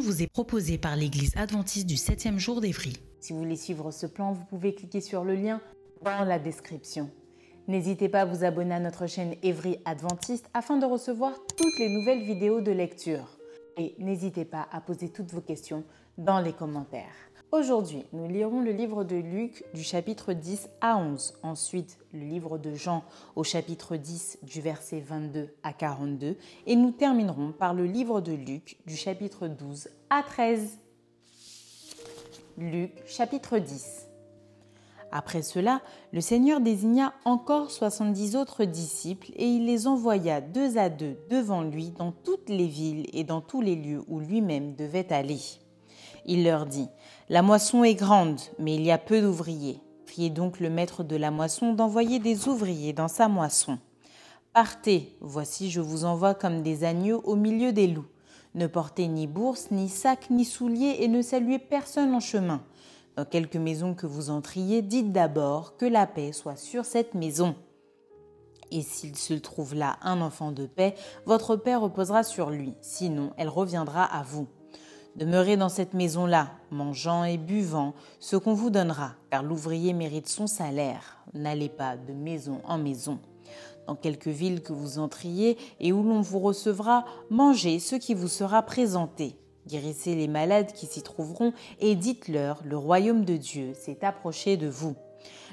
Vous est proposée par l'Église adventiste du 7e jour d'Évry. Si vous voulez suivre ce plan, vous pouvez cliquer sur le lien dans la description. N'hésitez pas à vous abonner à notre chaîne Évry Adventiste afin de recevoir toutes les nouvelles vidéos de lecture. Et n'hésitez pas à poser toutes vos questions dans les commentaires. Aujourd'hui, nous lirons le livre de Luc du chapitre 10 à 11, ensuite le livre de Jean au chapitre 10 du verset 22 à 42 et nous terminerons par le livre de Luc du chapitre 12 à 13. Luc chapitre 10 Après cela, le Seigneur désigna encore soixante-dix autres disciples et il les envoya deux à deux devant lui dans toutes les villes et dans tous les lieux où lui-même devait aller. Il leur dit, La moisson est grande, mais il y a peu d'ouvriers. Priez donc le maître de la moisson d'envoyer des ouvriers dans sa moisson. Partez, voici je vous envoie comme des agneaux au milieu des loups. Ne portez ni bourse, ni sac, ni souliers, et ne saluez personne en chemin. Dans quelque maison que vous entriez, dites d'abord que la paix soit sur cette maison. Et s'il se trouve là un enfant de paix, votre paix reposera sur lui, sinon elle reviendra à vous. Demeurez dans cette maison-là, mangeant et buvant ce qu'on vous donnera, car l'ouvrier mérite son salaire. N'allez pas de maison en maison. Dans quelque ville que vous entriez et où l'on vous recevra, mangez ce qui vous sera présenté. Guérissez les malades qui s'y trouveront et dites-leur, le royaume de Dieu s'est approché de vous.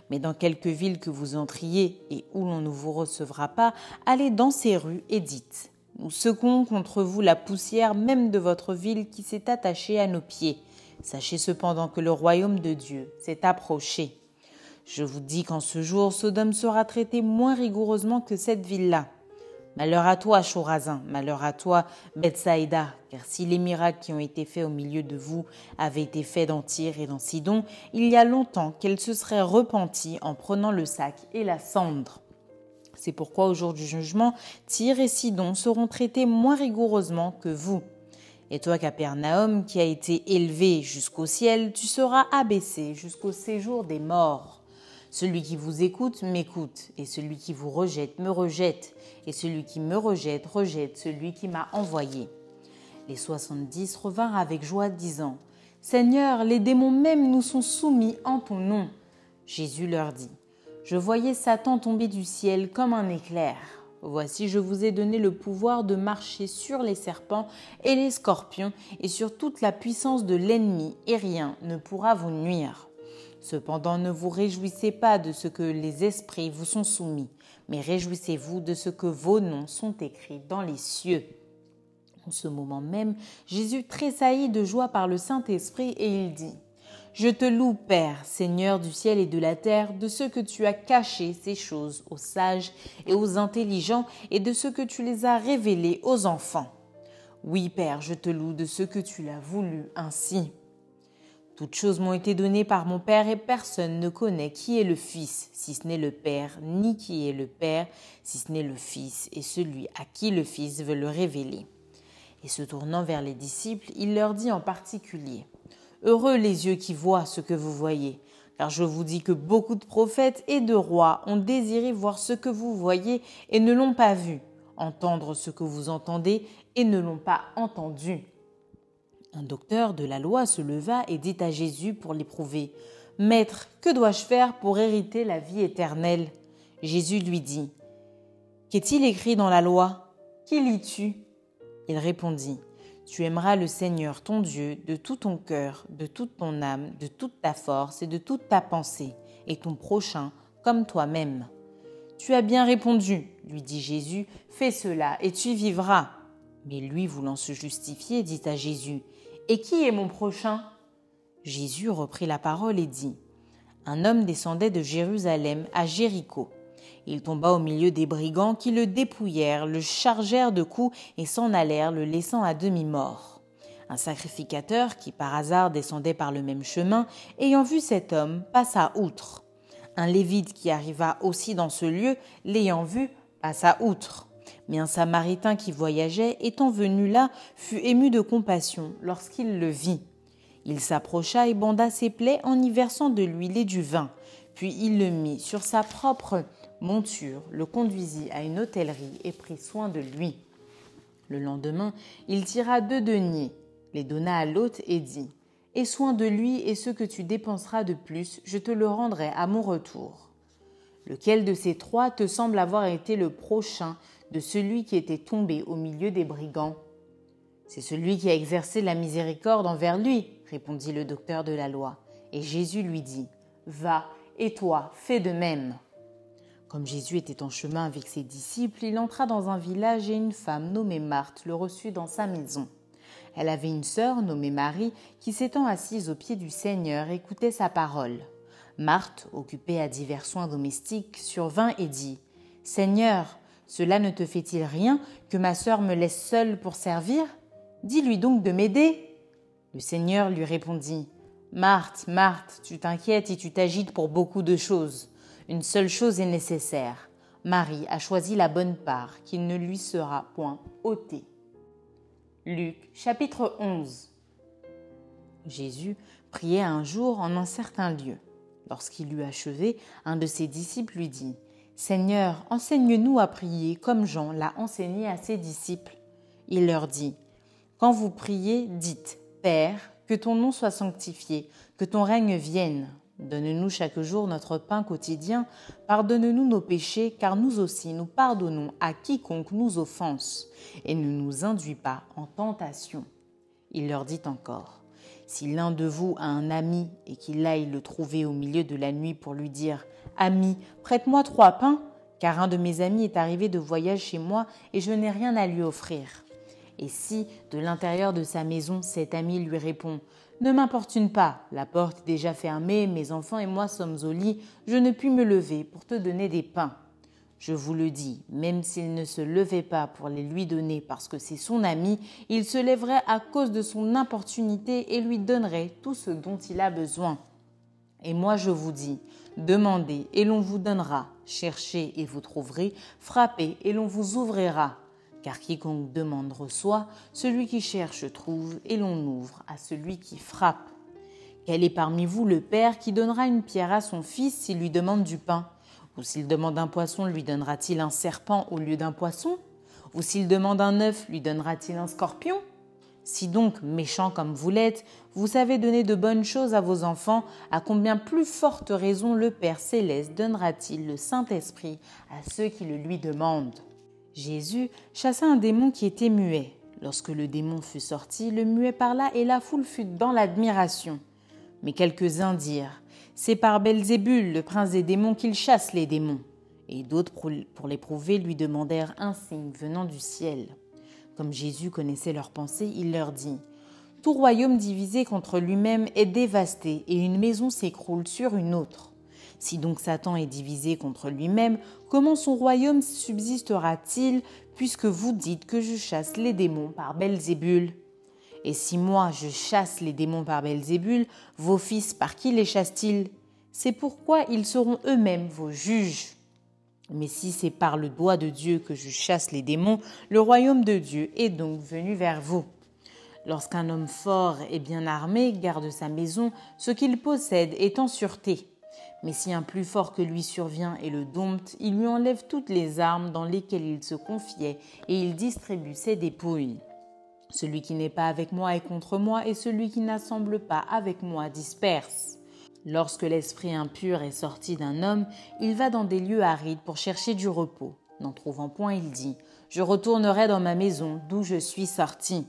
Mais dans quelque ville que vous entriez et où l'on ne vous recevra pas, allez dans ces rues et dites, nous secouons contre vous la poussière même de votre ville qui s'est attachée à nos pieds. Sachez cependant que le royaume de Dieu s'est approché. Je vous dis qu'en ce jour, Sodome sera traité moins rigoureusement que cette ville-là. Malheur à toi, Chorazin, malheur à toi, Bethsaïda, car si les miracles qui ont été faits au milieu de vous avaient été faits dans Tyr et dans Sidon, il y a longtemps qu'elle se serait repentie en prenant le sac et la cendre. C'est pourquoi au jour du jugement, Tyr et Sidon seront traités moins rigoureusement que vous. Et toi, Capernaum, qui a été élevé jusqu'au ciel, tu seras abaissé jusqu'au séjour des morts. Celui qui vous écoute m'écoute, et celui qui vous rejette me rejette, et celui qui me rejette rejette celui qui m'a envoyé. Les soixante-dix revinrent avec joie, disant Seigneur, les démons même nous sont soumis en ton nom. Jésus leur dit je voyais Satan tomber du ciel comme un éclair. Voici, je vous ai donné le pouvoir de marcher sur les serpents et les scorpions et sur toute la puissance de l'ennemi, et rien ne pourra vous nuire. Cependant, ne vous réjouissez pas de ce que les esprits vous sont soumis, mais réjouissez-vous de ce que vos noms sont écrits dans les cieux. En ce moment même, Jésus tressaillit de joie par le Saint-Esprit et il dit je te loue, Père, Seigneur du ciel et de la terre, de ce que tu as caché ces choses aux sages et aux intelligents, et de ce que tu les as révélées aux enfants. Oui, Père, je te loue de ce que tu l'as voulu ainsi. Toutes choses m'ont été données par mon Père, et personne ne connaît qui est le Fils, si ce n'est le Père, ni qui est le Père, si ce n'est le Fils, et celui à qui le Fils veut le révéler. Et se tournant vers les disciples, il leur dit en particulier, Heureux les yeux qui voient ce que vous voyez. Car je vous dis que beaucoup de prophètes et de rois ont désiré voir ce que vous voyez et ne l'ont pas vu, entendre ce que vous entendez et ne l'ont pas entendu. Un docteur de la loi se leva et dit à Jésus pour l'éprouver, Maître, que dois-je faire pour hériter la vie éternelle? Jésus lui dit, Qu'est-il écrit dans la loi? Qui lis-tu? Il répondit, tu aimeras le Seigneur ton Dieu de tout ton cœur, de toute ton âme, de toute ta force et de toute ta pensée, et ton prochain comme toi-même. Tu as bien répondu, lui dit Jésus, fais cela et tu vivras. Mais lui, voulant se justifier, dit à Jésus, Et qui est mon prochain? Jésus reprit la parole et dit, Un homme descendait de Jérusalem à Jéricho. Il tomba au milieu des brigands qui le dépouillèrent, le chargèrent de coups et s'en allèrent, le laissant à demi-mort. Un sacrificateur qui par hasard descendait par le même chemin, ayant vu cet homme, passa outre. Un lévite qui arriva aussi dans ce lieu, l'ayant vu, passa outre. Mais un samaritain qui voyageait, étant venu là, fut ému de compassion lorsqu'il le vit. Il s'approcha et banda ses plaies en y versant de l'huile et du vin. Puis il le mit sur sa propre monture, le conduisit à une hôtellerie et prit soin de lui. Le lendemain, il tira deux deniers, les donna à l'hôte et dit Aie soin de lui et ce que tu dépenseras de plus, je te le rendrai à mon retour. Lequel de ces trois te semble avoir été le prochain de celui qui était tombé au milieu des brigands? C'est celui qui a exercé la miséricorde envers lui, répondit le docteur de la loi. Et Jésus lui dit Va, et toi, fais de même. Comme Jésus était en chemin avec ses disciples, il entra dans un village et une femme nommée Marthe le reçut dans sa maison. Elle avait une sœur nommée Marie qui s'étant assise aux pieds du Seigneur écoutait sa parole. Marthe, occupée à divers soins domestiques, survint et dit Seigneur, cela ne te fait-il rien que ma sœur me laisse seule pour servir? Dis-lui donc de m'aider. Le Seigneur lui répondit Marthe, Marthe, tu t'inquiètes et tu t'agites pour beaucoup de choses. Une seule chose est nécessaire. Marie a choisi la bonne part qui ne lui sera point ôtée. Luc chapitre 11 Jésus priait un jour en un certain lieu. Lorsqu'il eut achevé, un de ses disciples lui dit Seigneur, enseigne-nous à prier comme Jean l'a enseigné à ses disciples. Il leur dit Quand vous priez, dites Père, que ton nom soit sanctifié, que ton règne vienne, Donne-nous chaque jour notre pain quotidien. Pardonne-nous nos péchés, car nous aussi nous pardonnons à quiconque nous offense. Et ne nous induis pas en tentation. Il leur dit encore, Si l'un de vous a un ami et qu'il aille le trouver au milieu de la nuit pour lui dire, Ami, prête-moi trois pains, car un de mes amis est arrivé de voyage chez moi et je n'ai rien à lui offrir. Et si, de l'intérieur de sa maison, cet ami lui répond ne m'importune pas, la porte est déjà fermée, mes enfants et moi sommes au lit, je ne puis me lever pour te donner des pains. Je vous le dis, même s'il ne se levait pas pour les lui donner parce que c'est son ami, il se lèverait à cause de son importunité et lui donnerait tout ce dont il a besoin. Et moi je vous dis, demandez et l'on vous donnera, cherchez et vous trouverez, frappez et l'on vous ouvrira car quiconque demande reçoit, celui qui cherche trouve, et l'on ouvre à celui qui frappe. Quel est parmi vous le Père qui donnera une pierre à son fils s'il lui demande du pain? Ou s'il demande un poisson, lui donnera-t-il un serpent au lieu d'un poisson? Ou s'il demande un œuf, lui donnera-t-il un scorpion? Si donc, méchant comme vous l'êtes, vous savez donner de bonnes choses à vos enfants, à combien plus forte raison le Père céleste donnera-t-il le Saint-Esprit à ceux qui le lui demandent? Jésus chassa un démon qui était muet. Lorsque le démon fut sorti, le muet parla et la foule fut dans l'admiration. Mais quelques-uns dirent C'est par Belzébul, le prince des démons, qu'il chasse les démons. Et d'autres, pour l'éprouver, lui demandèrent un signe venant du ciel. Comme Jésus connaissait leurs pensées, il leur dit Tout royaume divisé contre lui-même est dévasté, et une maison s'écroule sur une autre. Si donc Satan est divisé contre lui-même, comment son royaume subsistera-t-il puisque vous dites que je chasse les démons par Belzébul? Et si moi je chasse les démons par Belzébul, vos fils par qui les chassent-ils? C'est pourquoi ils seront eux-mêmes vos juges. Mais si c'est par le doigt de Dieu que je chasse les démons, le royaume de Dieu est donc venu vers vous. Lorsqu'un homme fort et bien armé garde sa maison, ce qu'il possède est en sûreté. Mais si un plus fort que lui survient et le dompte, il lui enlève toutes les armes dans lesquelles il se confiait et il distribue ses dépouilles. Celui qui n'est pas avec moi est contre moi et celui qui n'assemble pas avec moi disperse. Lorsque l'esprit impur est sorti d'un homme, il va dans des lieux arides pour chercher du repos. N'en trouvant point, il dit Je retournerai dans ma maison d'où je suis sorti.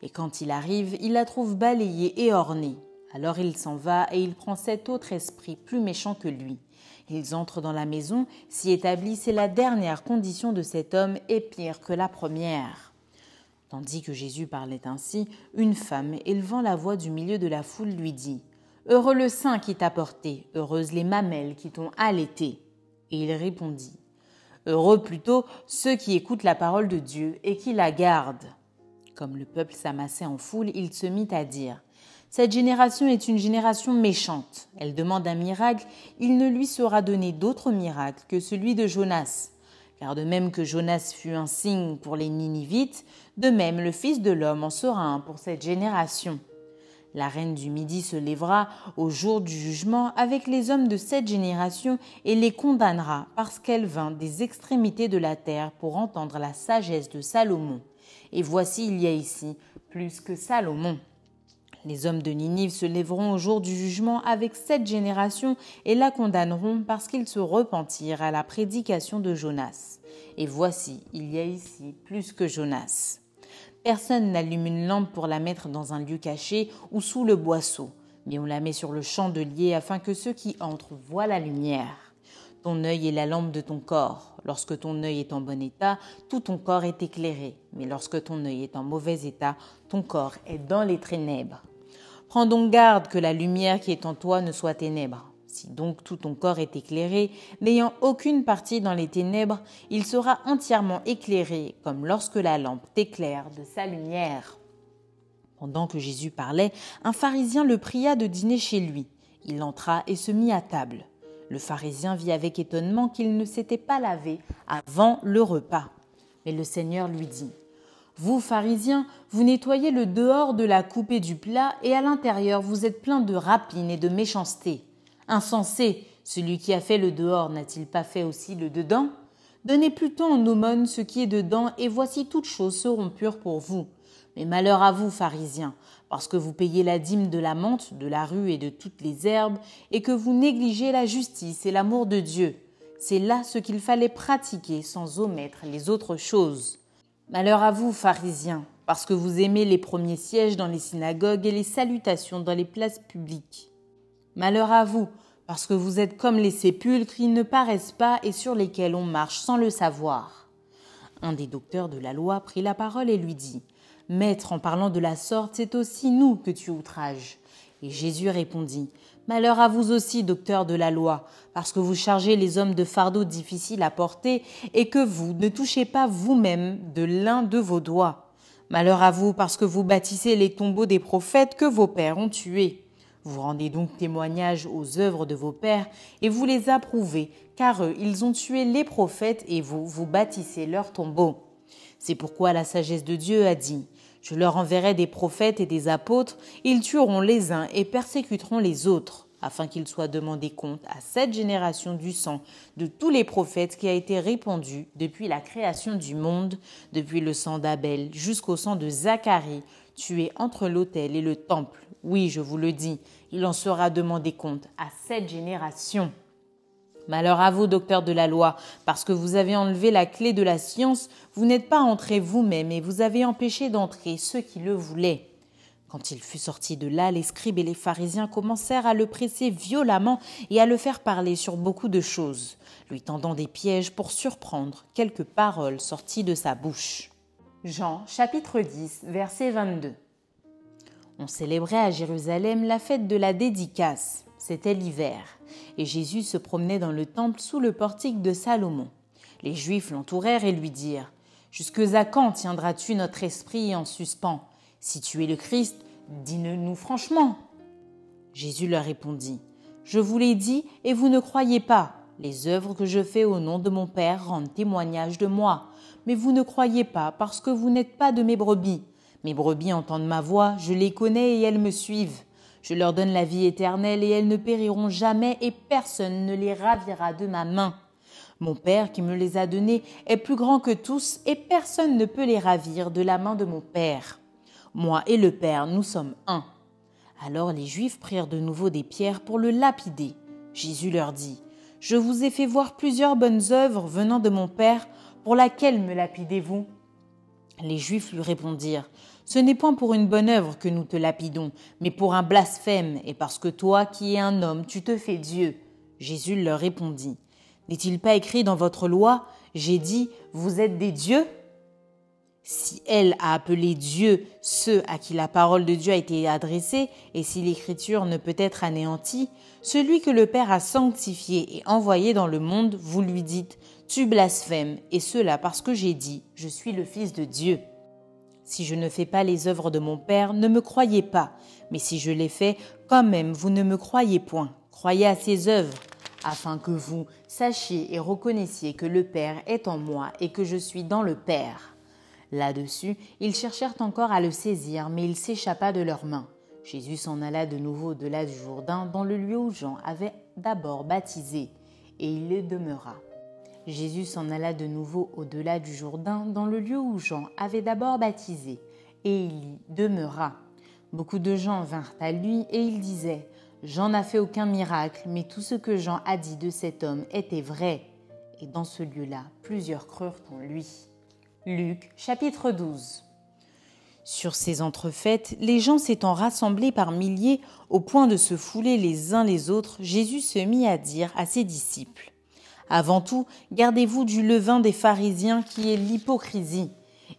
Et quand il arrive, il la trouve balayée et ornée. Alors il s'en va et il prend cet autre esprit plus méchant que lui. Ils entrent dans la maison, s'y établissent et la dernière condition de cet homme est pire que la première. Tandis que Jésus parlait ainsi, une femme, élevant la voix du milieu de la foule, lui dit Heureux le sein qui t'a porté, heureuses les mamelles qui t'ont allaité. Et il répondit Heureux plutôt ceux qui écoutent la parole de Dieu et qui la gardent. Comme le peuple s'amassait en foule, il se mit à dire Cette génération est une génération méchante. Elle demande un miracle, il ne lui sera donné d'autre miracle que celui de Jonas. Car de même que Jonas fut un signe pour les Ninivites, de même le Fils de l'homme en sera un pour cette génération. La reine du Midi se lèvera au jour du jugement avec les hommes de cette génération et les condamnera parce qu'elle vint des extrémités de la terre pour entendre la sagesse de Salomon. Et voici il y a ici plus que Salomon. Les hommes de Ninive se lèveront au jour du jugement avec cette génération et la condamneront parce qu'ils se repentirent à la prédication de Jonas. Et voici, il y a ici plus que Jonas. Personne n'allume une lampe pour la mettre dans un lieu caché ou sous le boisseau, mais on la met sur le chandelier afin que ceux qui entrent voient la lumière. Ton œil est la lampe de ton corps. Lorsque ton œil est en bon état, tout ton corps est éclairé. Mais lorsque ton œil est en mauvais état, ton corps est dans les ténèbres. Prends donc garde que la lumière qui est en toi ne soit ténèbres. Si donc tout ton corps est éclairé, n'ayant aucune partie dans les ténèbres, il sera entièrement éclairé, comme lorsque la lampe t'éclaire de sa lumière. Pendant que Jésus parlait, un pharisien le pria de dîner chez lui. Il entra et se mit à table. Le pharisien vit avec étonnement qu'il ne s'était pas lavé avant le repas. Mais le Seigneur lui dit Vous, pharisiens, vous nettoyez le dehors de la coupe et du plat, et à l'intérieur vous êtes plein de rapines et de méchanceté. Insensé, celui qui a fait le dehors n'a-t-il pas fait aussi le dedans? Donnez plutôt en aumône ce qui est dedans, et voici toutes choses seront pures pour vous. Mais malheur à vous, pharisiens, parce que vous payez la dîme de la menthe, de la rue et de toutes les herbes, et que vous négligez la justice et l'amour de Dieu. C'est là ce qu'il fallait pratiquer sans omettre les autres choses. Malheur à vous, pharisiens, parce que vous aimez les premiers sièges dans les synagogues et les salutations dans les places publiques. Malheur à vous, parce que vous êtes comme les sépulcres, qui ne paraissent pas et sur lesquels on marche sans le savoir. Un des docteurs de la loi prit la parole et lui dit Maître, en parlant de la sorte, c'est aussi nous que tu outrages. Et Jésus répondit Malheur à vous aussi, docteurs de la loi, parce que vous chargez les hommes de fardeaux difficiles à porter et que vous ne touchez pas vous-même de l'un de vos doigts. Malheur à vous, parce que vous bâtissez les tombeaux des prophètes que vos pères ont tués. Vous rendez donc témoignage aux œuvres de vos pères et vous les approuvez, car eux, ils ont tué les prophètes et vous, vous bâtissez leurs tombeaux. C'est pourquoi la sagesse de Dieu a dit je leur enverrai des prophètes et des apôtres, ils tueront les uns et persécuteront les autres, afin qu'il soit demandé compte à cette génération du sang de tous les prophètes qui a été répandu depuis la création du monde, depuis le sang d'Abel jusqu'au sang de Zacharie, tué entre l'autel et le temple. Oui, je vous le dis, il en sera demandé compte à cette génération. Malheur à vous, docteurs de la loi, parce que vous avez enlevé la clé de la science, vous n'êtes pas entrés vous-même et vous avez empêché d'entrer ceux qui le voulaient. Quand il fut sorti de là, les scribes et les pharisiens commencèrent à le presser violemment et à le faire parler sur beaucoup de choses, lui tendant des pièges pour surprendre quelques paroles sorties de sa bouche. Jean chapitre 10 verset 22 On célébrait à Jérusalem la fête de la dédicace. C'était l'hiver, et Jésus se promenait dans le temple sous le portique de Salomon. Les Juifs l'entourèrent et lui dirent Jusque à quand tiendras-tu notre esprit en suspens? Si tu es le Christ, dis-le-nous franchement. Jésus leur répondit Je vous l'ai dit, et vous ne croyez pas. Les œuvres que je fais au nom de mon Père rendent témoignage de moi, mais vous ne croyez pas parce que vous n'êtes pas de mes brebis. Mes brebis entendent ma voix, je les connais et elles me suivent. Je leur donne la vie éternelle et elles ne périront jamais et personne ne les ravira de ma main. Mon Père qui me les a donnés est plus grand que tous et personne ne peut les ravir de la main de mon Père. Moi et le Père, nous sommes un. Alors les Juifs prirent de nouveau des pierres pour le lapider. Jésus leur dit, Je vous ai fait voir plusieurs bonnes œuvres venant de mon Père, pour laquelle me lapidez-vous? Les Juifs lui répondirent, ce n'est point pour une bonne œuvre que nous te lapidons, mais pour un blasphème, et parce que toi, qui es un homme, tu te fais Dieu. Jésus leur répondit, N'est-il pas écrit dans votre loi, J'ai dit, vous êtes des dieux? Si elle a appelé Dieu ceux à qui la parole de Dieu a été adressée, et si l'écriture ne peut être anéantie, celui que le Père a sanctifié et envoyé dans le monde, vous lui dites, tu blasphèmes, et cela parce que j'ai dit, je suis le Fils de Dieu. Si je ne fais pas les œuvres de mon Père, ne me croyez pas, mais si je les fais, quand même vous ne me croyez point. Croyez à ses œuvres, afin que vous sachiez et reconnaissiez que le Père est en moi et que je suis dans le Père. Là-dessus, ils cherchèrent encore à le saisir, mais il s'échappa de leurs mains. Jésus s'en alla de nouveau au-delà du Jourdain, dans le lieu où Jean avait d'abord baptisé, et il y demeura. Jésus s'en alla de nouveau au-delà du Jourdain, dans le lieu où Jean avait d'abord baptisé, et il y demeura. Beaucoup de gens vinrent à lui, et ils disaient, Jean n'a fait aucun miracle, mais tout ce que Jean a dit de cet homme était vrai. Et dans ce lieu-là, plusieurs crurent en lui. Luc chapitre 12 Sur ces entrefaites, les gens s'étant rassemblés par milliers au point de se fouler les uns les autres, Jésus se mit à dire à ses disciples Avant tout, gardez-vous du levain des pharisiens qui est l'hypocrisie.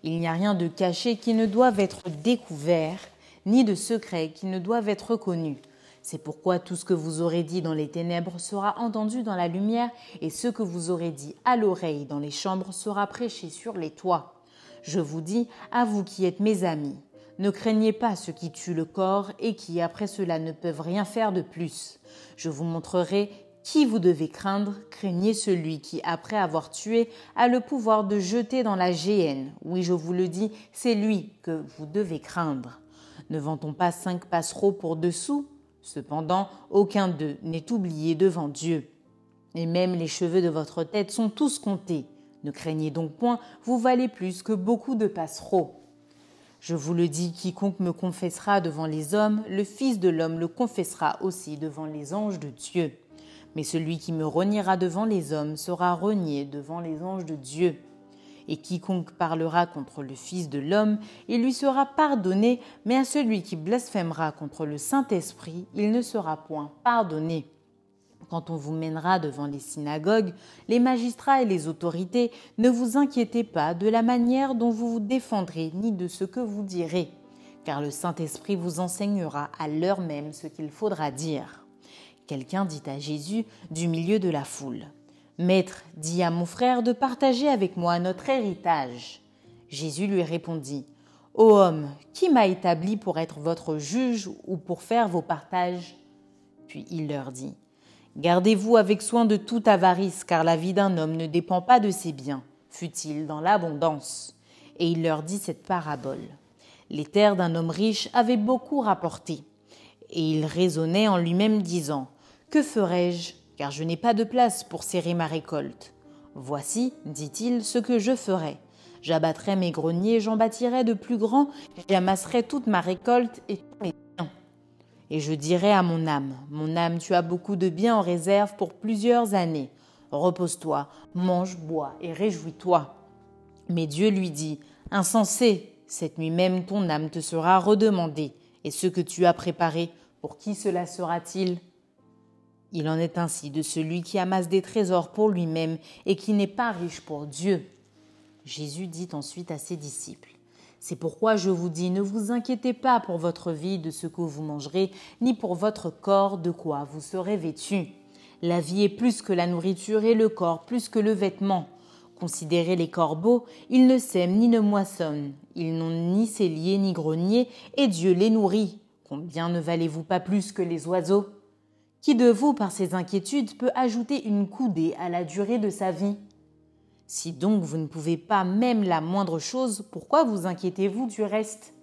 Il n'y a rien de caché qui ne doive être découvert, ni de secret qui ne doive être connu. C'est pourquoi tout ce que vous aurez dit dans les ténèbres sera entendu dans la lumière, et ce que vous aurez dit à l'oreille dans les chambres sera prêché sur les toits. Je vous dis, à vous qui êtes mes amis, ne craignez pas ceux qui tuent le corps et qui après cela ne peuvent rien faire de plus. Je vous montrerai qui vous devez craindre, craignez celui qui, après avoir tué, a le pouvoir de jeter dans la géhenne. Oui, je vous le dis, c'est lui que vous devez craindre. Ne vend-on pas cinq passereaux pour deux sous Cependant, aucun d'eux n'est oublié devant Dieu. Et même les cheveux de votre tête sont tous comptés. Ne craignez donc point, vous valez plus que beaucoup de passereaux. Je vous le dis, quiconque me confessera devant les hommes, le Fils de l'homme le confessera aussi devant les anges de Dieu. Mais celui qui me reniera devant les hommes sera renié devant les anges de Dieu et quiconque parlera contre le Fils de l'homme, il lui sera pardonné, mais à celui qui blasphémera contre le Saint-Esprit, il ne sera point pardonné. Quand on vous mènera devant les synagogues, les magistrats et les autorités, ne vous inquiétez pas de la manière dont vous vous défendrez, ni de ce que vous direz, car le Saint-Esprit vous enseignera à l'heure même ce qu'il faudra dire. Quelqu'un dit à Jésus du milieu de la foule. Maître, dis à mon frère de partager avec moi notre héritage. Jésus lui répondit, Ô homme, qui m'a établi pour être votre juge ou pour faire vos partages? Puis il leur dit, Gardez-vous avec soin de toute avarice, car la vie d'un homme ne dépend pas de ses biens, fut-il dans l'abondance. Et il leur dit cette parabole. Les terres d'un homme riche avaient beaucoup rapporté. Et il raisonnait en lui-même disant, Que ferai-je? Car je n'ai pas de place pour serrer ma récolte. Voici, dit-il, ce que je ferai. J'abattrai mes greniers, j'en bâtirai de plus grands, j'amasserai toute ma récolte et tous mes biens. Et je dirai à mon âme, mon âme, tu as beaucoup de biens en réserve pour plusieurs années. Repose-toi, mange, bois et réjouis-toi. Mais Dieu lui dit, Insensé, cette nuit même ton âme te sera redemandée, et ce que tu as préparé, pour qui cela sera-t-il? Il en est ainsi de celui qui amasse des trésors pour lui-même et qui n'est pas riche pour Dieu. Jésus dit ensuite à ses disciples, C'est pourquoi je vous dis, ne vous inquiétez pas pour votre vie de ce que vous mangerez, ni pour votre corps de quoi vous serez vêtus. La vie est plus que la nourriture et le corps plus que le vêtement. Considérez les corbeaux, ils ne sèment ni ne moissonnent, ils n'ont ni cellier ni grenier, et Dieu les nourrit. Combien ne valez-vous pas plus que les oiseaux? Qui de vous, par ses inquiétudes, peut ajouter une coudée à la durée de sa vie? Si donc vous ne pouvez pas même la moindre chose, pourquoi vous inquiétez-vous du reste?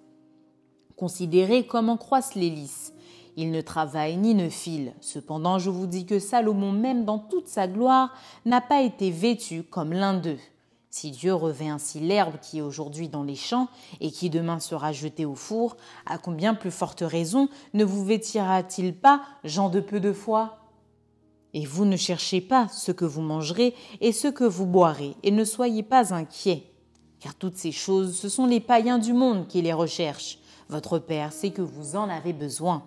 Considérez comment croissent les lys. Ils ne travaillent ni ne filent. Cependant, je vous dis que Salomon, même dans toute sa gloire, n'a pas été vêtu comme l'un d'eux. Si Dieu revêt ainsi l'herbe qui est aujourd'hui dans les champs et qui demain sera jetée au four, à combien plus forte raison ne vous vêtira-t-il pas, gens de peu de foi? Et vous ne cherchez pas ce que vous mangerez et ce que vous boirez, et ne soyez pas inquiets. Car toutes ces choses, ce sont les païens du monde qui les recherchent. Votre Père sait que vous en avez besoin.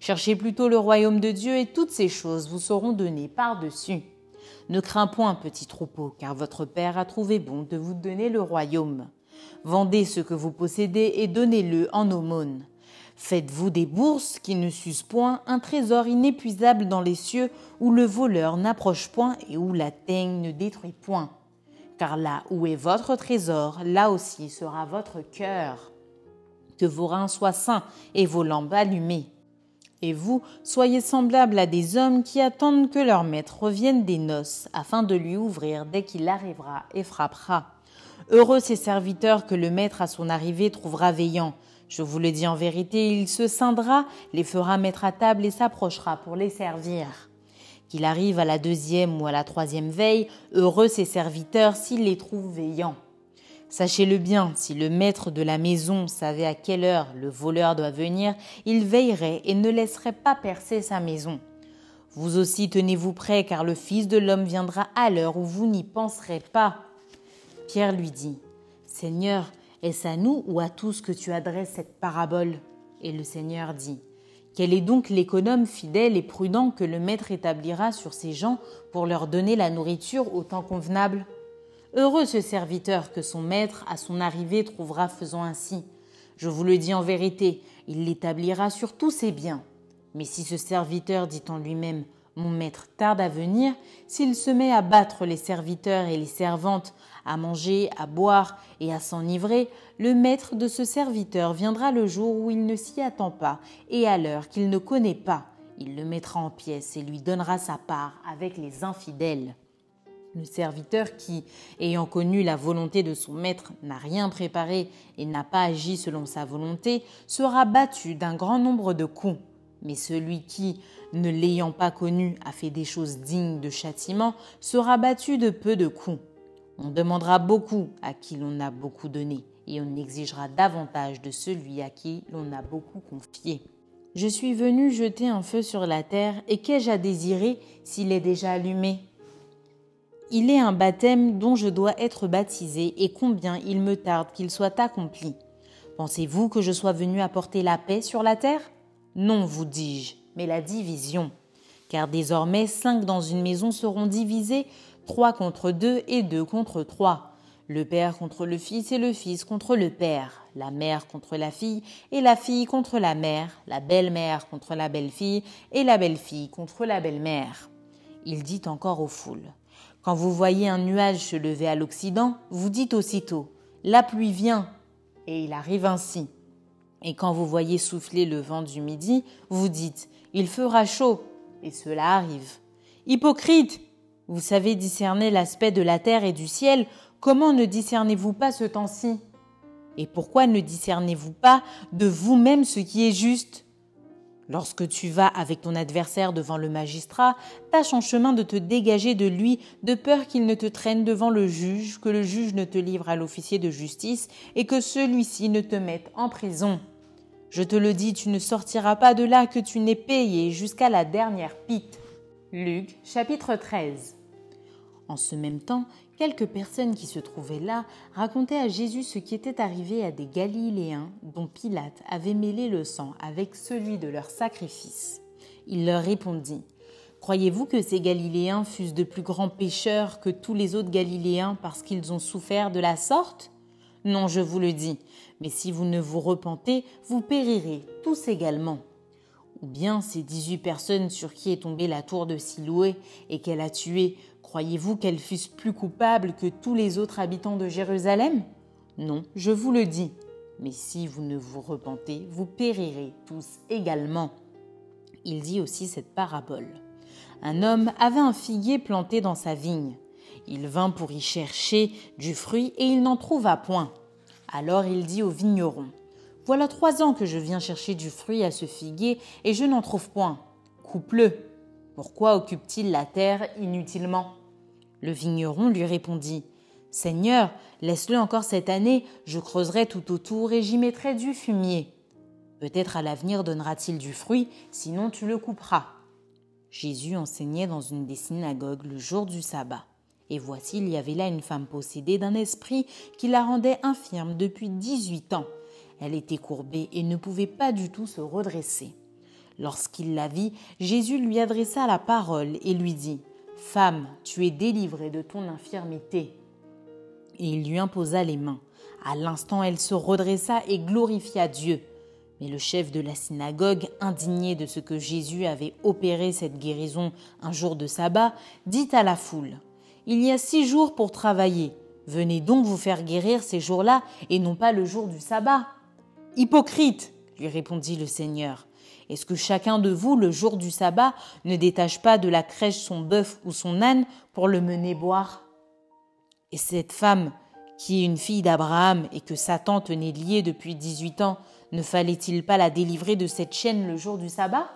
Cherchez plutôt le royaume de Dieu et toutes ces choses vous seront données par-dessus. Ne crains point, petit troupeau, car votre Père a trouvé bon de vous donner le royaume. Vendez ce que vous possédez et donnez-le en aumône. Faites-vous des bourses qui ne s'usent point, un trésor inépuisable dans les cieux, où le voleur n'approche point et où la teigne ne détruit point. Car là où est votre trésor, là aussi sera votre cœur. Que vos reins soient sains et vos lampes allumées. Et vous, soyez semblables à des hommes qui attendent que leur maître revienne des noces, afin de lui ouvrir dès qu'il arrivera et frappera. Heureux ces serviteurs que le maître à son arrivée trouvera veillant. Je vous le dis en vérité, il se scindra, les fera mettre à table et s'approchera pour les servir. Qu'il arrive à la deuxième ou à la troisième veille, heureux ces serviteurs s'il les trouve veillants. Sachez-le bien, si le maître de la maison savait à quelle heure le voleur doit venir, il veillerait et ne laisserait pas percer sa maison. Vous aussi tenez-vous prêts, car le Fils de l'homme viendra à l'heure où vous n'y penserez pas. Pierre lui dit, Seigneur, est-ce à nous ou à tous que tu adresses cette parabole? Et le Seigneur dit, Quel est donc l'économe fidèle et prudent que le Maître établira sur ses gens pour leur donner la nourriture au temps convenable? Heureux ce serviteur que son maître, à son arrivée, trouvera faisant ainsi. Je vous le dis en vérité, il l'établira sur tous ses biens. Mais si ce serviteur dit en lui-même Mon maître tarde à venir, s'il se met à battre les serviteurs et les servantes, à manger, à boire et à s'enivrer, le maître de ce serviteur viendra le jour où il ne s'y attend pas et à l'heure qu'il ne connaît pas. Il le mettra en pièces et lui donnera sa part avec les infidèles. Le serviteur qui, ayant connu la volonté de son maître, n'a rien préparé et n'a pas agi selon sa volonté, sera battu d'un grand nombre de coups. Mais celui qui, ne l'ayant pas connu, a fait des choses dignes de châtiment, sera battu de peu de coups. On demandera beaucoup à qui l'on a beaucoup donné, et on exigera davantage de celui à qui l'on a beaucoup confié. Je suis venu jeter un feu sur la terre, et qu'ai-je à désirer s'il est déjà allumé? Il est un baptême dont je dois être baptisé et combien il me tarde qu'il soit accompli. Pensez-vous que je sois venu apporter la paix sur la terre? Non, vous dis-je, mais la division. Car désormais cinq dans une maison seront divisés, trois contre deux et deux contre trois. Le père contre le fils et le fils contre le père, la mère contre la fille et la fille contre la mère, la belle-mère contre la belle-fille et la belle-fille contre la belle-mère. Il dit encore aux foules. Quand vous voyez un nuage se lever à l'Occident, vous dites aussitôt La pluie vient, et il arrive ainsi. Et quand vous voyez souffler le vent du midi, vous dites Il fera chaud, et cela arrive. Hypocrite! Vous savez discerner l'aspect de la terre et du ciel, comment ne discernez-vous pas ce temps-ci? Et pourquoi ne discernez-vous pas de vous-même ce qui est juste? Lorsque tu vas avec ton adversaire devant le magistrat, tâche en chemin de te dégager de lui, de peur qu'il ne te traîne devant le juge, que le juge ne te livre à l'officier de justice et que celui-ci ne te mette en prison. Je te le dis, tu ne sortiras pas de là que tu n'aies payé jusqu'à la dernière pite. Luc chapitre 13 En ce même temps, Quelques personnes qui se trouvaient là racontaient à Jésus ce qui était arrivé à des Galiléens dont Pilate avait mêlé le sang avec celui de leur sacrifice. Il leur répondit Croyez-vous que ces Galiléens fussent de plus grands pécheurs que tous les autres Galiléens parce qu'ils ont souffert de la sorte? Non, je vous le dis, mais si vous ne vous repentez, vous périrez tous également. Ou bien ces dix-huit personnes sur qui est tombée la tour de Siloué et qu'elle a tué Croyez-vous qu'elles fussent plus coupables que tous les autres habitants de Jérusalem? Non, je vous le dis. Mais si vous ne vous repentez, vous périrez tous également. Il dit aussi cette parabole. Un homme avait un figuier planté dans sa vigne. Il vint pour y chercher du fruit et il n'en trouva point. Alors il dit au vigneron Voilà trois ans que je viens chercher du fruit à ce figuier et je n'en trouve point. Coupe-le. Pourquoi occupe-t-il la terre inutilement? Le vigneron lui répondit Seigneur, laisse-le encore cette année, je creuserai tout autour et j'y mettrai du fumier. Peut-être à l'avenir donnera-t-il du fruit, sinon tu le couperas. Jésus enseignait dans une des synagogues le jour du sabbat. Et voici, il y avait là une femme possédée d'un esprit qui la rendait infirme depuis dix-huit ans. Elle était courbée et ne pouvait pas du tout se redresser. Lorsqu'il la vit, Jésus lui adressa la parole et lui dit Femme, tu es délivrée de ton infirmité. Et il lui imposa les mains. À l'instant, elle se redressa et glorifia Dieu. Mais le chef de la synagogue, indigné de ce que Jésus avait opéré cette guérison un jour de sabbat, dit à la foule Il y a six jours pour travailler. Venez donc vous faire guérir ces jours-là et non pas le jour du sabbat. Hypocrite, lui répondit le Seigneur. Est-ce que chacun de vous, le jour du sabbat, ne détache pas de la crèche son bœuf ou son âne pour le mener boire? Et cette femme, qui est une fille d'Abraham et que Satan tenait liée depuis dix-huit ans, ne fallait-il pas la délivrer de cette chaîne le jour du sabbat?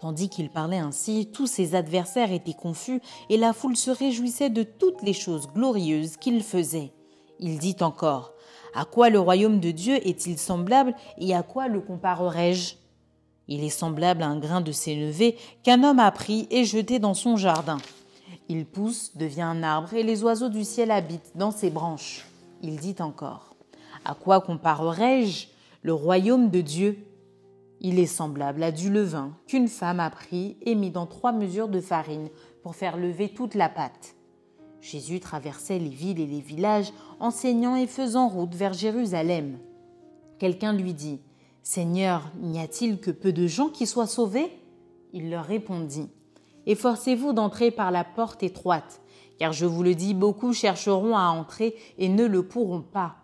Tandis qu'il parlait ainsi, tous ses adversaires étaient confus et la foule se réjouissait de toutes les choses glorieuses qu'il faisait. Il dit encore À quoi le royaume de Dieu est-il semblable et à quoi le comparerai-je il est semblable à un grain de sénévé qu'un homme a pris et jeté dans son jardin. Il pousse, devient un arbre, et les oiseaux du ciel habitent dans ses branches. Il dit encore À quoi comparerai-je le royaume de Dieu? Il est semblable à du levain qu'une femme a pris et mis dans trois mesures de farine pour faire lever toute la pâte. Jésus traversait les villes et les villages, enseignant et faisant route vers Jérusalem. Quelqu'un lui dit Seigneur, n'y a-t-il que peu de gens qui soient sauvés? Il leur répondit, Efforcez-vous d'entrer par la porte étroite, car je vous le dis, beaucoup chercheront à entrer et ne le pourront pas.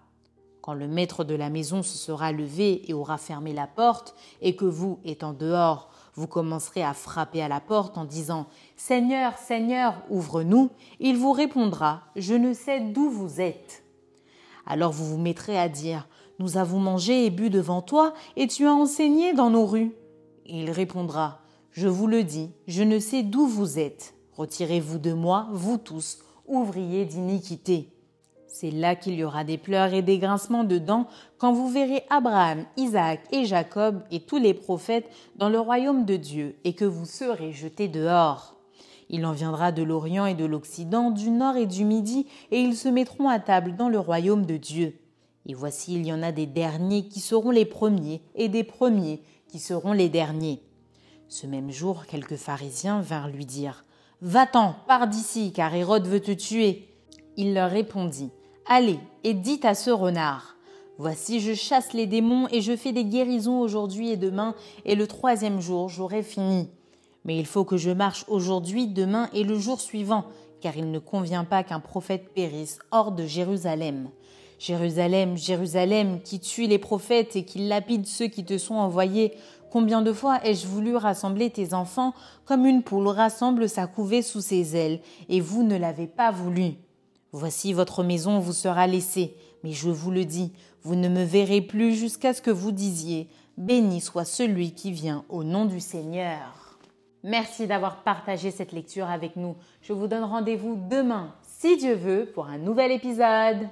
Quand le maître de la maison se sera levé et aura fermé la porte, et que vous, étant dehors, vous commencerez à frapper à la porte en disant Seigneur, Seigneur, ouvre-nous, il vous répondra Je ne sais d'où vous êtes. Alors vous vous mettrez à dire nous avons mangé et bu devant toi, et tu as enseigné dans nos rues. Et il répondra, Je vous le dis, je ne sais d'où vous êtes. Retirez-vous de moi, vous tous, ouvriers d'iniquité. C'est là qu'il y aura des pleurs et des grincements de dents quand vous verrez Abraham, Isaac et Jacob et tous les prophètes dans le royaume de Dieu et que vous serez jetés dehors. Il en viendra de l'Orient et de l'Occident, du Nord et du Midi, et ils se mettront à table dans le royaume de Dieu. Et voici, il y en a des derniers qui seront les premiers, et des premiers qui seront les derniers. Ce même jour, quelques pharisiens vinrent lui dire Va-t'en, pars d'ici, car Hérode veut te tuer. Il leur répondit Allez, et dites à ce renard Voici, je chasse les démons et je fais des guérisons aujourd'hui et demain, et le troisième jour j'aurai fini. Mais il faut que je marche aujourd'hui, demain et le jour suivant, car il ne convient pas qu'un prophète périsse hors de Jérusalem. Jérusalem, Jérusalem, qui tue les prophètes et qui lapide ceux qui te sont envoyés, combien de fois ai-je voulu rassembler tes enfants comme une poule rassemble sa couvée sous ses ailes, et vous ne l'avez pas voulu? Voici votre maison vous sera laissée, mais je vous le dis, vous ne me verrez plus jusqu'à ce que vous disiez, Béni soit celui qui vient au nom du Seigneur. Merci d'avoir partagé cette lecture avec nous. Je vous donne rendez-vous demain, si Dieu veut, pour un nouvel épisode.